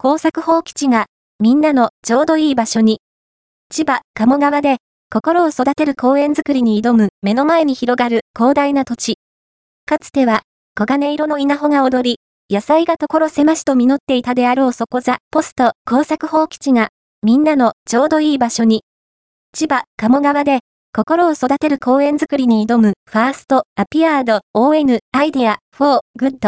工作放棄地が、みんなのちょうどいい場所に。千葉、鴨川で、心を育てる公園づくりに挑む目の前に広がる広大な土地。かつては、黄金色の稲穂が踊り、野菜が所狭しと実っていたであろうそこ座、ポスト、工作放棄地が、みんなのちょうどいい場所に。千葉、鴨川で、心を育てる公園づくりに挑む、ファースト、アピアード、ON、アイデア、フォー、グッド。